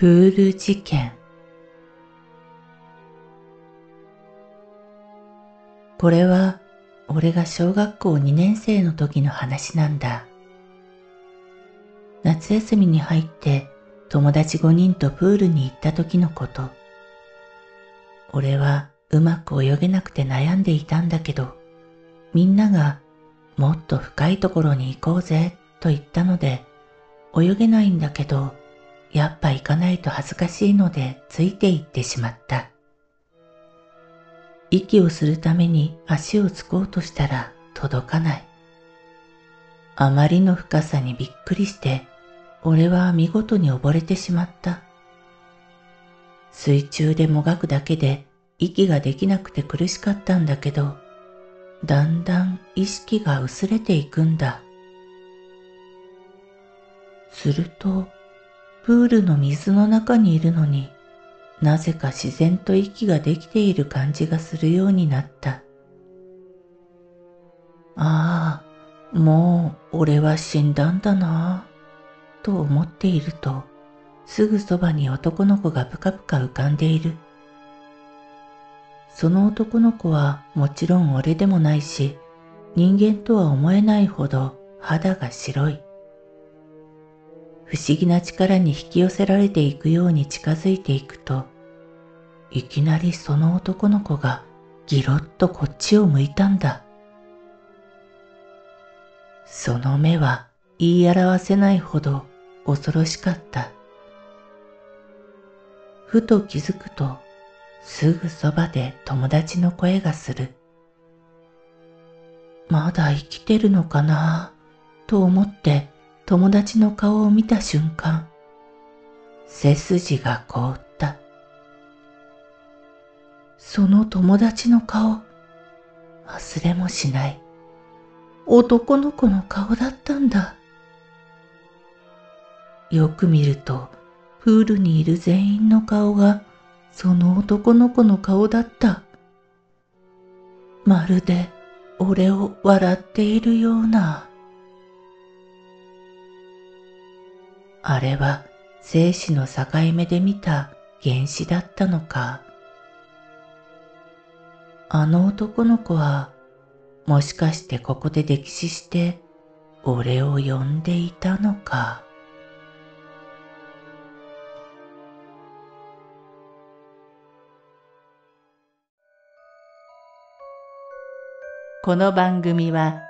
プール事件これは俺が小学校2年生の時の話なんだ。夏休みに入って友達5人とプールに行った時のこと。俺はうまく泳げなくて悩んでいたんだけど、みんながもっと深いところに行こうぜと言ったので、泳げないんだけど、やっぱ行かないと恥ずかしいのでついて行ってしまった。息をするために足をつこうとしたら届かない。あまりの深さにびっくりして、俺は見事に溺れてしまった。水中でもがくだけで息ができなくて苦しかったんだけど、だんだん意識が薄れていくんだ。すると、プールの水の中にいるのになぜか自然と息ができている感じがするようになった。ああ、もう俺は死んだんだなぁ、と思っていると、すぐそばに男の子がぷかぷか浮かんでいる。その男の子はもちろん俺でもないし、人間とは思えないほど肌が白い。不思議な力に引き寄せられていくように近づいていくと、いきなりその男の子がギロッとこっちを向いたんだ。その目は言い表せないほど恐ろしかった。ふと気づくと、すぐそばで友達の声がする。まだ生きてるのかな？と思って友達の顔を見た瞬間、背筋が凍った。その友達の顔、忘れもしない。男の子の顔だったんだ。よく見ると、プールにいる全員の顔が、その男の子の顔だった。まるで、俺を笑っているような。あれは生死の境目で見た原子だったのか。あの男の子はもしかしてここで溺死して俺を呼んでいたのか。この番組は